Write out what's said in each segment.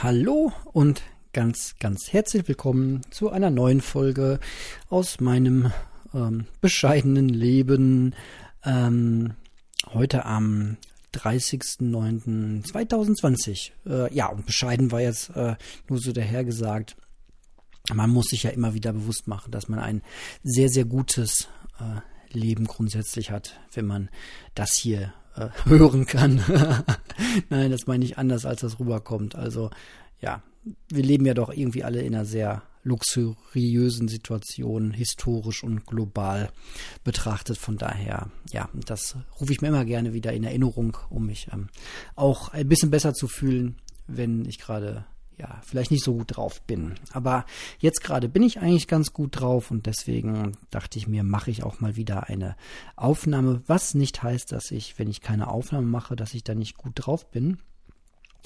Hallo und ganz, ganz herzlich willkommen zu einer neuen Folge aus meinem ähm, bescheidenen Leben. Ähm, heute am 30.09.2020. Äh, ja, und bescheiden war jetzt äh, nur so dahergesagt. Man muss sich ja immer wieder bewusst machen, dass man ein sehr, sehr gutes äh, Leben grundsätzlich hat, wenn man das hier äh, hören kann. Nein, das meine ich anders, als das rüberkommt. Also ja, wir leben ja doch irgendwie alle in einer sehr luxuriösen Situation, historisch und global betrachtet. Von daher, ja, das rufe ich mir immer gerne wieder in Erinnerung, um mich ähm, auch ein bisschen besser zu fühlen, wenn ich gerade ja, vielleicht nicht so gut drauf bin. Aber jetzt gerade bin ich eigentlich ganz gut drauf und deswegen dachte ich mir, mache ich auch mal wieder eine Aufnahme, was nicht heißt, dass ich, wenn ich keine Aufnahme mache, dass ich da nicht gut drauf bin.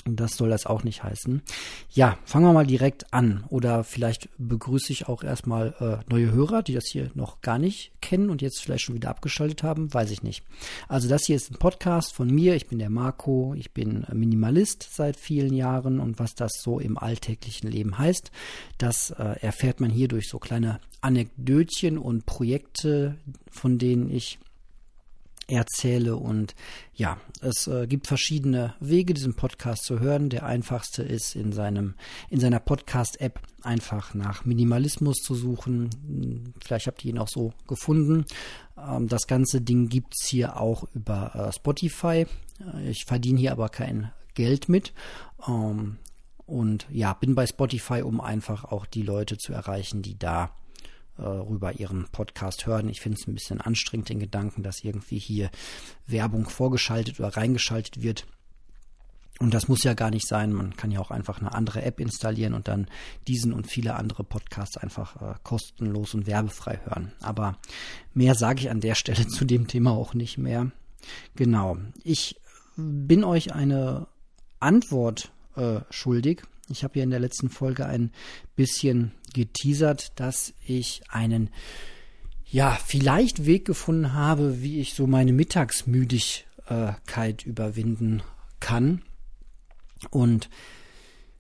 Und das soll das auch nicht heißen. Ja, fangen wir mal direkt an. Oder vielleicht begrüße ich auch erstmal äh, neue Hörer, die das hier noch gar nicht kennen und jetzt vielleicht schon wieder abgeschaltet haben. Weiß ich nicht. Also das hier ist ein Podcast von mir. Ich bin der Marco. Ich bin Minimalist seit vielen Jahren. Und was das so im alltäglichen Leben heißt, das äh, erfährt man hier durch so kleine Anekdötchen und Projekte, von denen ich erzähle. Und ja, es äh, gibt verschiedene Wege, diesen Podcast zu hören. Der einfachste ist in seinem, in seiner Podcast-App einfach nach Minimalismus zu suchen. Vielleicht habt ihr ihn auch so gefunden. Ähm, das ganze Ding gibt es hier auch über äh, Spotify. Äh, ich verdiene hier aber kein Geld mit. Ähm, und ja, bin bei Spotify, um einfach auch die Leute zu erreichen, die da äh, rüber ihren Podcast hören. Ich finde es ein bisschen anstrengend, den Gedanken, dass irgendwie hier Werbung vorgeschaltet oder reingeschaltet wird. Und das muss ja gar nicht sein. Man kann ja auch einfach eine andere App installieren und dann diesen und viele andere Podcasts einfach äh, kostenlos und werbefrei hören. Aber mehr sage ich an der Stelle zu dem Thema auch nicht mehr. Genau. Ich bin euch eine Antwort äh, schuldig ich habe ja in der letzten Folge ein bisschen geteasert, dass ich einen ja, vielleicht Weg gefunden habe, wie ich so meine Mittagsmüdigkeit überwinden kann. Und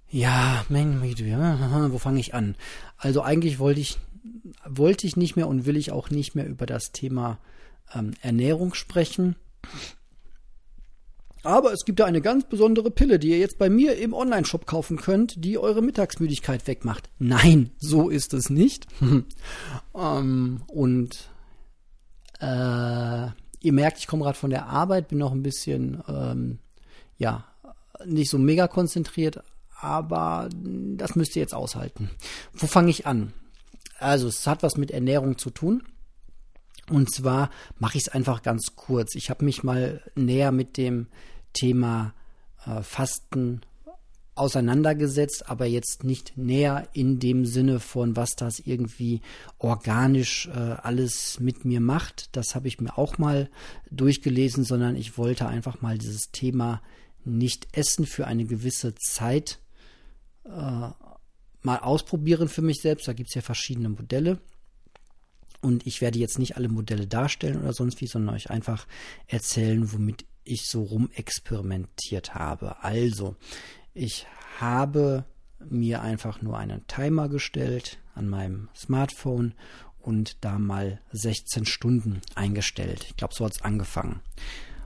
ja, wo fange ich an? Also eigentlich wollte ich, wollte ich nicht mehr und will ich auch nicht mehr über das Thema ähm, Ernährung sprechen. Aber es gibt da eine ganz besondere Pille, die ihr jetzt bei mir im Online-Shop kaufen könnt, die eure Mittagsmüdigkeit wegmacht. Nein, so ist es nicht. ähm, und äh, ihr merkt, ich komme gerade von der Arbeit, bin noch ein bisschen, ähm, ja, nicht so mega konzentriert, aber das müsst ihr jetzt aushalten. Wo fange ich an? Also, es hat was mit Ernährung zu tun. Und zwar mache ich es einfach ganz kurz. Ich habe mich mal näher mit dem Thema äh, Fasten auseinandergesetzt, aber jetzt nicht näher in dem Sinne von, was das irgendwie organisch äh, alles mit mir macht. Das habe ich mir auch mal durchgelesen, sondern ich wollte einfach mal dieses Thema nicht essen für eine gewisse Zeit äh, mal ausprobieren für mich selbst. Da gibt es ja verschiedene Modelle. Und ich werde jetzt nicht alle Modelle darstellen oder sonst wie, sondern euch einfach erzählen, womit ich so rumexperimentiert habe. Also, ich habe mir einfach nur einen Timer gestellt an meinem Smartphone und da mal 16 Stunden eingestellt. Ich glaube, so hat es angefangen.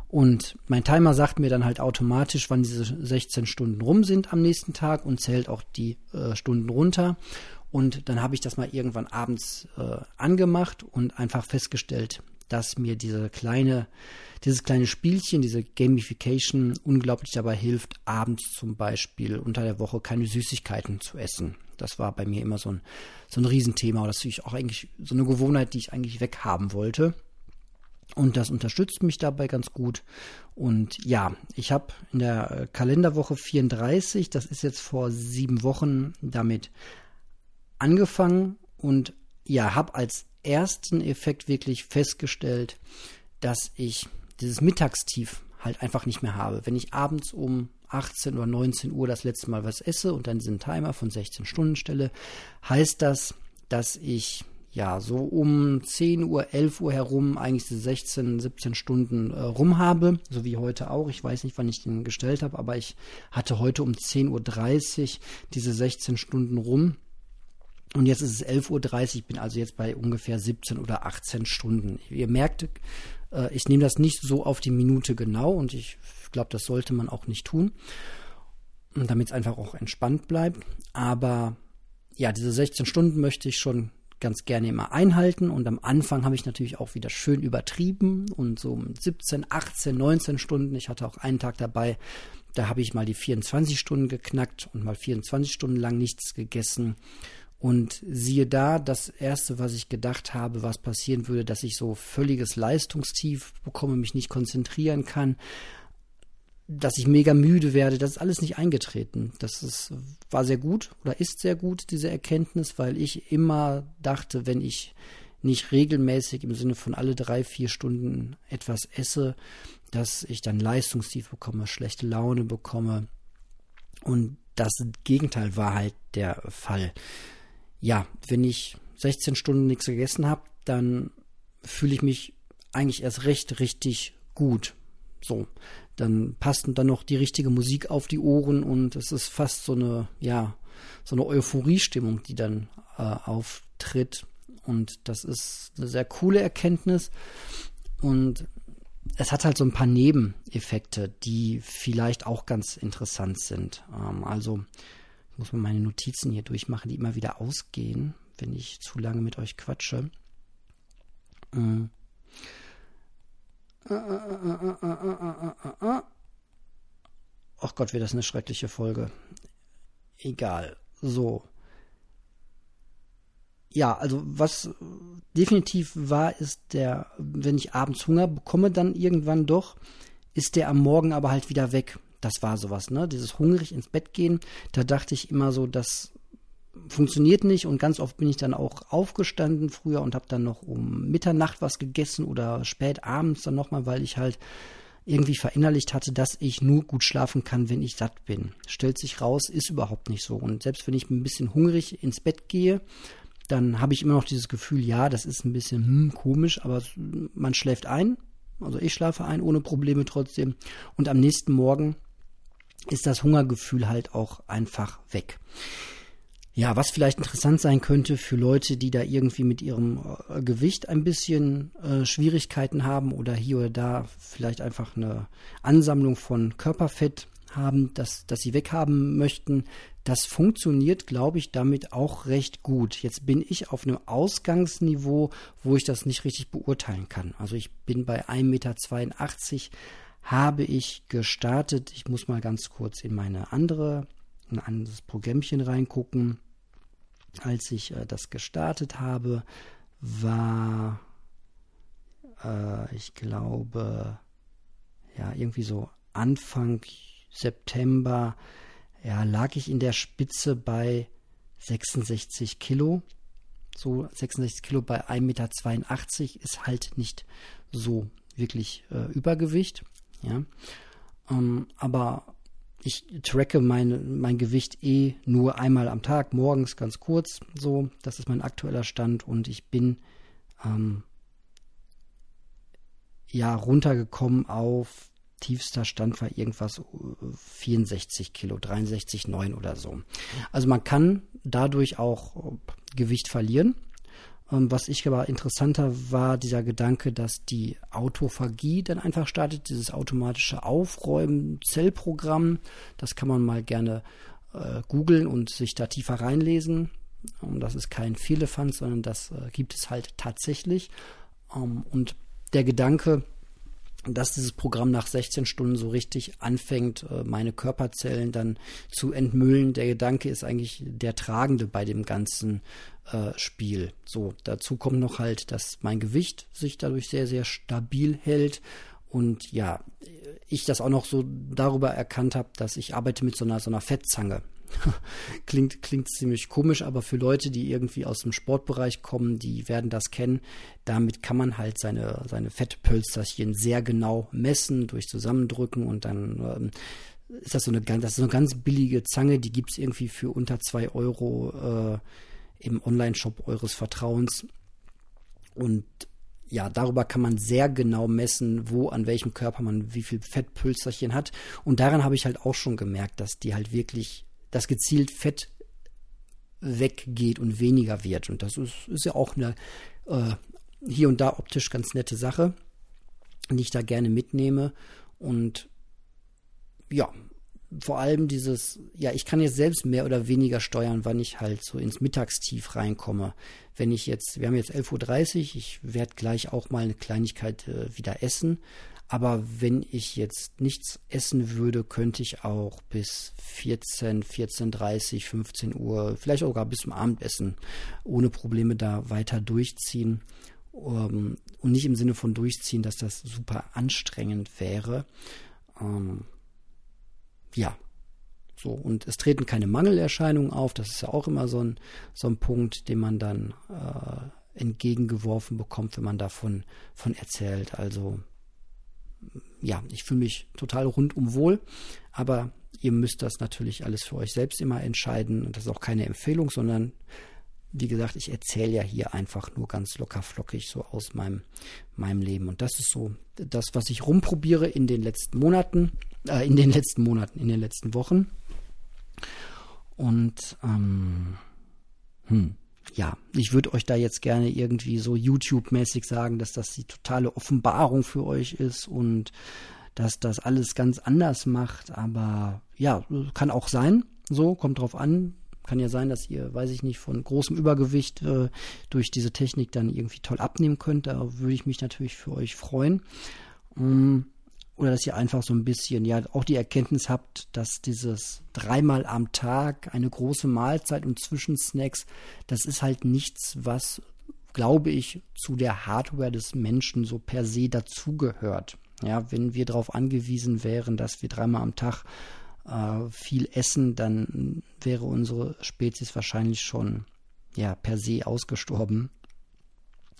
Und mein Timer sagt mir dann halt automatisch, wann diese 16 Stunden rum sind am nächsten Tag und zählt auch die äh, Stunden runter. Und dann habe ich das mal irgendwann abends äh, angemacht und einfach festgestellt, dass mir diese kleine, dieses kleine Spielchen, diese Gamification unglaublich dabei hilft, abends zum Beispiel unter der Woche keine Süßigkeiten zu essen. Das war bei mir immer so ein, so ein Riesenthema. Das ist auch eigentlich so eine Gewohnheit, die ich eigentlich weghaben wollte. Und das unterstützt mich dabei ganz gut. Und ja, ich habe in der Kalenderwoche 34, das ist jetzt vor sieben Wochen, damit angefangen und ja, habe als ersten Effekt wirklich festgestellt, dass ich dieses Mittagstief halt einfach nicht mehr habe. Wenn ich abends um 18 oder 19 Uhr das letzte Mal was esse und dann diesen Timer von 16 Stunden stelle, heißt das, dass ich ja, so um 10 Uhr, 11 Uhr herum eigentlich diese 16, 17 Stunden äh, rum habe, so wie heute auch. Ich weiß nicht, wann ich den gestellt habe, aber ich hatte heute um 10.30 Uhr diese 16 Stunden rum. Und jetzt ist es 11.30 Uhr, ich bin also jetzt bei ungefähr 17 oder 18 Stunden. Ihr merkt, äh, ich nehme das nicht so auf die Minute genau und ich glaube, das sollte man auch nicht tun, damit es einfach auch entspannt bleibt. Aber ja, diese 16 Stunden möchte ich schon ganz gerne immer einhalten und am Anfang habe ich natürlich auch wieder schön übertrieben und so 17, 18, 19 Stunden. Ich hatte auch einen Tag dabei, da habe ich mal die 24 Stunden geknackt und mal 24 Stunden lang nichts gegessen. Und siehe da, das erste, was ich gedacht habe, was passieren würde, dass ich so völliges Leistungstief bekomme, mich nicht konzentrieren kann, dass ich mega müde werde, das ist alles nicht eingetreten. Das ist, war sehr gut oder ist sehr gut, diese Erkenntnis, weil ich immer dachte, wenn ich nicht regelmäßig im Sinne von alle drei, vier Stunden etwas esse, dass ich dann Leistungstief bekomme, schlechte Laune bekomme. Und das Gegenteil war halt der Fall. Ja, wenn ich 16 Stunden nichts gegessen habe, dann fühle ich mich eigentlich erst recht richtig gut. So, dann passt dann noch die richtige Musik auf die Ohren und es ist fast so eine, ja, so eine Euphoriestimmung, die dann äh, auftritt. Und das ist eine sehr coole Erkenntnis. Und es hat halt so ein paar Nebeneffekte, die vielleicht auch ganz interessant sind. Ähm, also, muss mal meine Notizen hier durchmachen, die immer wieder ausgehen, wenn ich zu lange mit euch quatsche. Ach Gott, wird das eine schreckliche Folge. Egal. So. Ja, also was definitiv war, ist der, wenn ich abends Hunger bekomme, dann irgendwann doch, ist der am Morgen aber halt wieder weg. Das war sowas, ne? Dieses hungrig ins Bett gehen, da dachte ich immer so, dass funktioniert nicht und ganz oft bin ich dann auch aufgestanden früher und habe dann noch um Mitternacht was gegessen oder spät abends dann nochmal, weil ich halt irgendwie verinnerlicht hatte, dass ich nur gut schlafen kann, wenn ich satt bin. Stellt sich raus, ist überhaupt nicht so. Und selbst wenn ich ein bisschen hungrig ins Bett gehe, dann habe ich immer noch dieses Gefühl, ja, das ist ein bisschen hm, komisch, aber man schläft ein. Also ich schlafe ein ohne Probleme trotzdem. Und am nächsten Morgen ist das Hungergefühl halt auch einfach weg. Ja, was vielleicht interessant sein könnte für Leute, die da irgendwie mit ihrem äh, Gewicht ein bisschen äh, Schwierigkeiten haben oder hier oder da vielleicht einfach eine Ansammlung von Körperfett haben, das, das sie weghaben möchten. Das funktioniert, glaube ich, damit auch recht gut. Jetzt bin ich auf einem Ausgangsniveau, wo ich das nicht richtig beurteilen kann. Also ich bin bei 1,82 Meter, habe ich gestartet. Ich muss mal ganz kurz in meine andere, ein anderes Programmchen reingucken als ich äh, das gestartet habe, war, äh, ich glaube, ja, irgendwie so Anfang September, ja, lag ich in der Spitze bei 66 Kilo. So 66 Kilo bei 1,82 Meter ist halt nicht so wirklich äh, Übergewicht. Ja. Ähm, aber ich tracke mein, mein Gewicht eh nur einmal am Tag, morgens ganz kurz, so. Das ist mein aktueller Stand und ich bin ähm, ja runtergekommen auf tiefster Stand war irgendwas 64 Kilo, 63,9 oder so. Also man kann dadurch auch Gewicht verlieren. Ähm, was ich aber interessanter war, dieser Gedanke, dass die Autophagie dann einfach startet, dieses automatische Aufräumen, Zellprogramm. Das kann man mal gerne äh, googeln und sich da tiefer reinlesen. Und das ist kein Firlefanz, sondern das äh, gibt es halt tatsächlich. Ähm, und der Gedanke, dass dieses Programm nach 16 Stunden so richtig anfängt, äh, meine Körperzellen dann zu entmüllen. Der Gedanke ist eigentlich der tragende bei dem ganzen äh, Spiel. So, dazu kommt noch halt, dass mein Gewicht sich dadurch sehr, sehr stabil hält. Und ja, ich das auch noch so darüber erkannt habe, dass ich arbeite mit so einer, so einer Fettzange. klingt, klingt ziemlich komisch, aber für Leute, die irgendwie aus dem Sportbereich kommen, die werden das kennen. Damit kann man halt seine, seine Fettpölsterchen sehr genau messen, durch Zusammendrücken und dann ähm, ist das so eine, das ist eine ganz billige Zange, die gibt es irgendwie für unter zwei Euro äh, im Online-Shop eures Vertrauens. Und ja, darüber kann man sehr genau messen, wo an welchem Körper man wie viel Fettpülsterchen hat. Und daran habe ich halt auch schon gemerkt, dass die halt wirklich, dass gezielt Fett weggeht und weniger wird. Und das ist, ist ja auch eine äh, hier und da optisch ganz nette Sache, die ich da gerne mitnehme. Und ja, vor allem dieses, ja, ich kann jetzt selbst mehr oder weniger steuern, wann ich halt so ins Mittagstief reinkomme. Wenn ich jetzt, wir haben jetzt 11.30 Uhr, ich werde gleich auch mal eine Kleinigkeit äh, wieder essen. Aber wenn ich jetzt nichts essen würde, könnte ich auch bis 14, 14.30 15 Uhr, vielleicht sogar bis zum Abendessen ohne Probleme da weiter durchziehen. Ähm, und nicht im Sinne von durchziehen, dass das super anstrengend wäre. Ähm, ja, so, und es treten keine Mangelerscheinungen auf. Das ist ja auch immer so ein, so ein Punkt, den man dann äh, entgegengeworfen bekommt, wenn man davon von erzählt. Also, ja, ich fühle mich total rundum wohl, aber ihr müsst das natürlich alles für euch selbst immer entscheiden. Und das ist auch keine Empfehlung, sondern wie gesagt, ich erzähle ja hier einfach nur ganz locker flockig so aus meinem, meinem Leben. Und das ist so das, was ich rumprobiere in den letzten Monaten, äh, in den letzten Monaten, in den letzten Wochen. Und ähm, hm, ja, ich würde euch da jetzt gerne irgendwie so YouTube-mäßig sagen, dass das die totale Offenbarung für euch ist und dass das alles ganz anders macht. Aber ja, kann auch sein. So, kommt drauf an. Kann ja sein, dass ihr, weiß ich nicht, von großem Übergewicht äh, durch diese Technik dann irgendwie toll abnehmen könnt. Da würde ich mich natürlich für euch freuen. Ähm, oder dass ihr einfach so ein bisschen, ja, auch die Erkenntnis habt, dass dieses dreimal am Tag eine große Mahlzeit und Zwischensnacks, das ist halt nichts, was, glaube ich, zu der Hardware des Menschen so per se dazugehört. Ja, wenn wir darauf angewiesen wären, dass wir dreimal am Tag äh, viel essen, dann wäre unsere Spezies wahrscheinlich schon ja per se ausgestorben.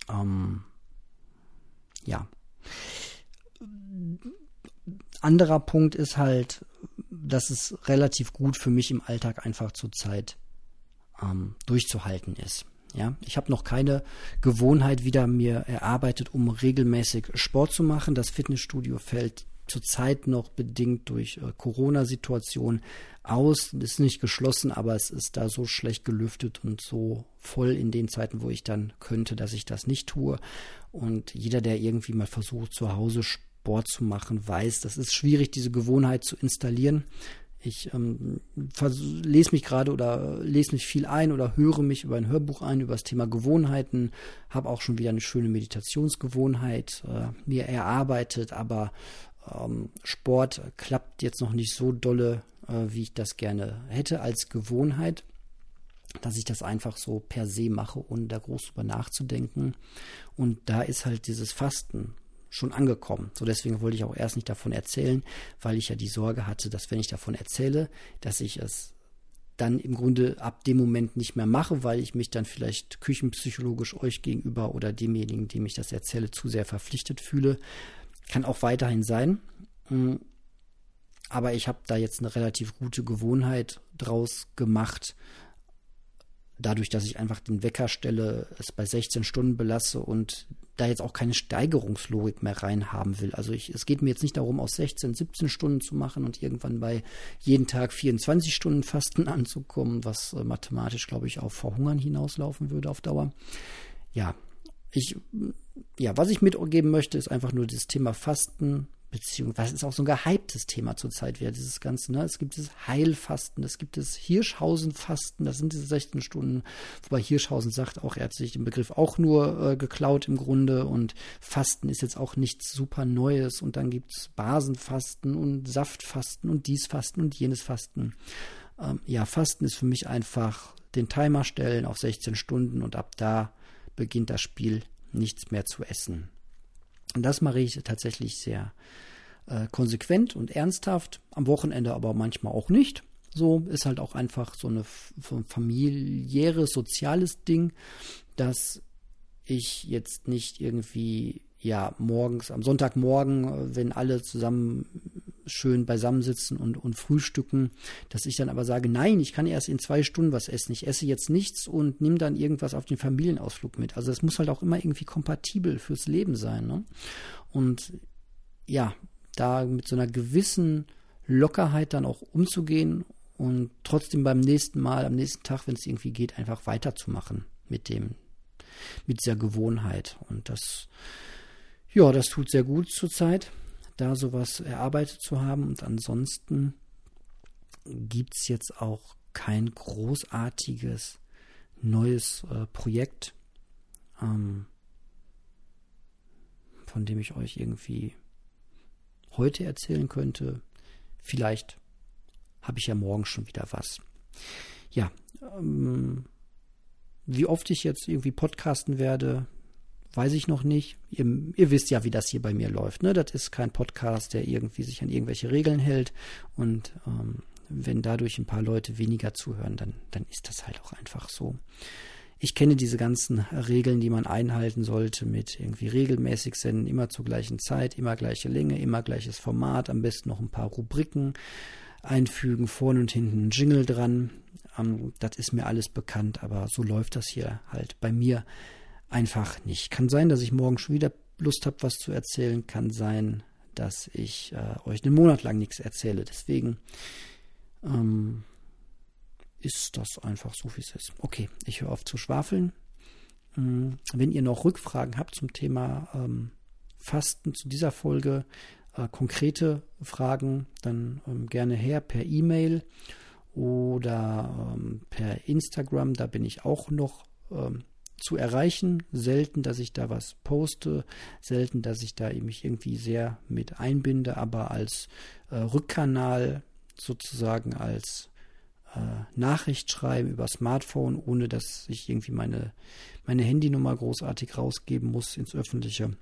Ähm, ja anderer Punkt ist halt, dass es relativ gut für mich im Alltag einfach zur Zeit ähm, durchzuhalten ist. Ja, ich habe noch keine Gewohnheit wieder mir erarbeitet, um regelmäßig Sport zu machen. Das Fitnessstudio fällt zurzeit noch bedingt durch äh, Corona-Situation aus. Ist nicht geschlossen, aber es ist da so schlecht gelüftet und so voll in den Zeiten, wo ich dann könnte, dass ich das nicht tue. Und jeder, der irgendwie mal versucht, zu Hause Sport Sport zu machen, weiß, das ist schwierig, diese Gewohnheit zu installieren. Ich ähm, lese mich gerade oder lese mich viel ein oder höre mich über ein Hörbuch ein über das Thema Gewohnheiten, habe auch schon wieder eine schöne Meditationsgewohnheit äh, mir erarbeitet, aber ähm, Sport klappt jetzt noch nicht so dolle, äh, wie ich das gerne hätte als Gewohnheit, dass ich das einfach so per se mache, ohne da groß drüber nachzudenken. Und da ist halt dieses Fasten schon angekommen. So deswegen wollte ich auch erst nicht davon erzählen, weil ich ja die Sorge hatte, dass wenn ich davon erzähle, dass ich es dann im Grunde ab dem Moment nicht mehr mache, weil ich mich dann vielleicht küchenpsychologisch euch gegenüber oder demjenigen, dem ich das erzähle, zu sehr verpflichtet fühle. Kann auch weiterhin sein. Hm. Aber ich habe da jetzt eine relativ gute Gewohnheit draus gemacht, dadurch, dass ich einfach den Wecker stelle, es bei 16 Stunden belasse und da jetzt auch keine Steigerungslogik mehr reinhaben will. Also ich, es geht mir jetzt nicht darum, aus 16, 17 Stunden zu machen und irgendwann bei jeden Tag 24 Stunden Fasten anzukommen, was äh, mathematisch, glaube ich, auf Verhungern hinauslaufen würde auf Dauer. Ja, ich, ja, was ich mitgeben möchte, ist einfach nur das Thema Fasten beziehungsweise ist auch so ein gehyptes Thema zurzeit wieder, dieses Ganze. Ne? Es gibt dieses Heilfasten, es gibt das Hirschhausenfasten, das sind diese 16 Stunden, wobei Hirschhausen sagt auch, er hat sich den Begriff auch nur äh, geklaut im Grunde und Fasten ist jetzt auch nichts super Neues und dann gibt es Basenfasten und Saftfasten und dies Fasten und jenes Fasten. Ähm, ja, Fasten ist für mich einfach den Timer stellen auf 16 Stunden und ab da beginnt das Spiel nichts mehr zu essen. Und das mache ich tatsächlich sehr äh, konsequent und ernsthaft. Am Wochenende aber manchmal auch nicht. So ist halt auch einfach so, so ein familiäres, soziales Ding, dass ich jetzt nicht irgendwie ja morgens am Sonntagmorgen, wenn alle zusammen schön beisammensitzen und, und frühstücken, dass ich dann aber sage, nein, ich kann erst in zwei Stunden was essen. Ich esse jetzt nichts und nehme dann irgendwas auf den Familienausflug mit. Also es muss halt auch immer irgendwie kompatibel fürs Leben sein. Ne? Und ja, da mit so einer gewissen Lockerheit dann auch umzugehen und trotzdem beim nächsten Mal, am nächsten Tag, wenn es irgendwie geht, einfach weiterzumachen mit dem, mit dieser Gewohnheit. Und das, ja, das tut sehr gut zurzeit, da sowas erarbeitet zu haben. Und ansonsten gibt es jetzt auch kein großartiges neues äh, Projekt, ähm, von dem ich euch irgendwie heute erzählen könnte. Vielleicht habe ich ja morgen schon wieder was. Ja, ähm, wie oft ich jetzt irgendwie podcasten werde, weiß ich noch nicht. Ihr, ihr, wisst ja, wie das hier bei mir läuft. Ne? Das ist kein Podcast, der irgendwie sich an irgendwelche Regeln hält. Und ähm, wenn dadurch ein paar Leute weniger zuhören, dann, dann ist das halt auch einfach so. Ich kenne diese ganzen Regeln, die man einhalten sollte, mit irgendwie regelmäßig senden, immer zur gleichen Zeit, immer gleiche Länge, immer gleiches Format, am besten noch ein paar Rubriken einfügen, vorne und hinten ein Jingle dran. Ähm, das ist mir alles bekannt, aber so läuft das hier halt bei mir einfach nicht. Kann sein, dass ich morgen schon wieder Lust habe, was zu erzählen. Kann sein, dass ich äh, euch einen Monat lang nichts erzähle. Deswegen ähm, ist das einfach so, wie es ist. Okay, ich höre auf zu schwafeln. Hm, wenn ihr noch Rückfragen habt zum Thema ähm, Fasten zu dieser Folge, äh, konkrete Fragen, dann ähm, gerne her per E-Mail oder ähm, per Instagram. Da bin ich auch noch ähm, zu erreichen. Selten, dass ich da was poste, selten, dass ich da mich irgendwie sehr mit einbinde, aber als äh, Rückkanal sozusagen als äh, Nachricht schreiben über Smartphone, ohne dass ich irgendwie meine, meine Handynummer großartig rausgeben muss ins Öffentliche,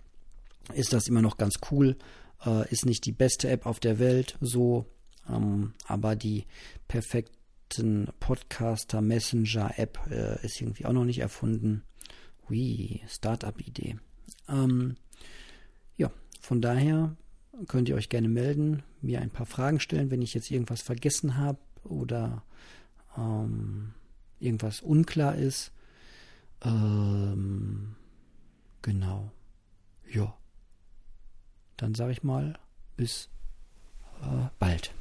ist das immer noch ganz cool. Äh, ist nicht die beste App auf der Welt, so, ähm, aber die perfekten Podcaster Messenger App äh, ist irgendwie auch noch nicht erfunden. Ui, Startup-Idee. Ähm, ja, von daher könnt ihr euch gerne melden, mir ein paar Fragen stellen, wenn ich jetzt irgendwas vergessen habe oder ähm, irgendwas unklar ist. Ähm, genau. Ja. Dann sage ich mal, bis äh, bald.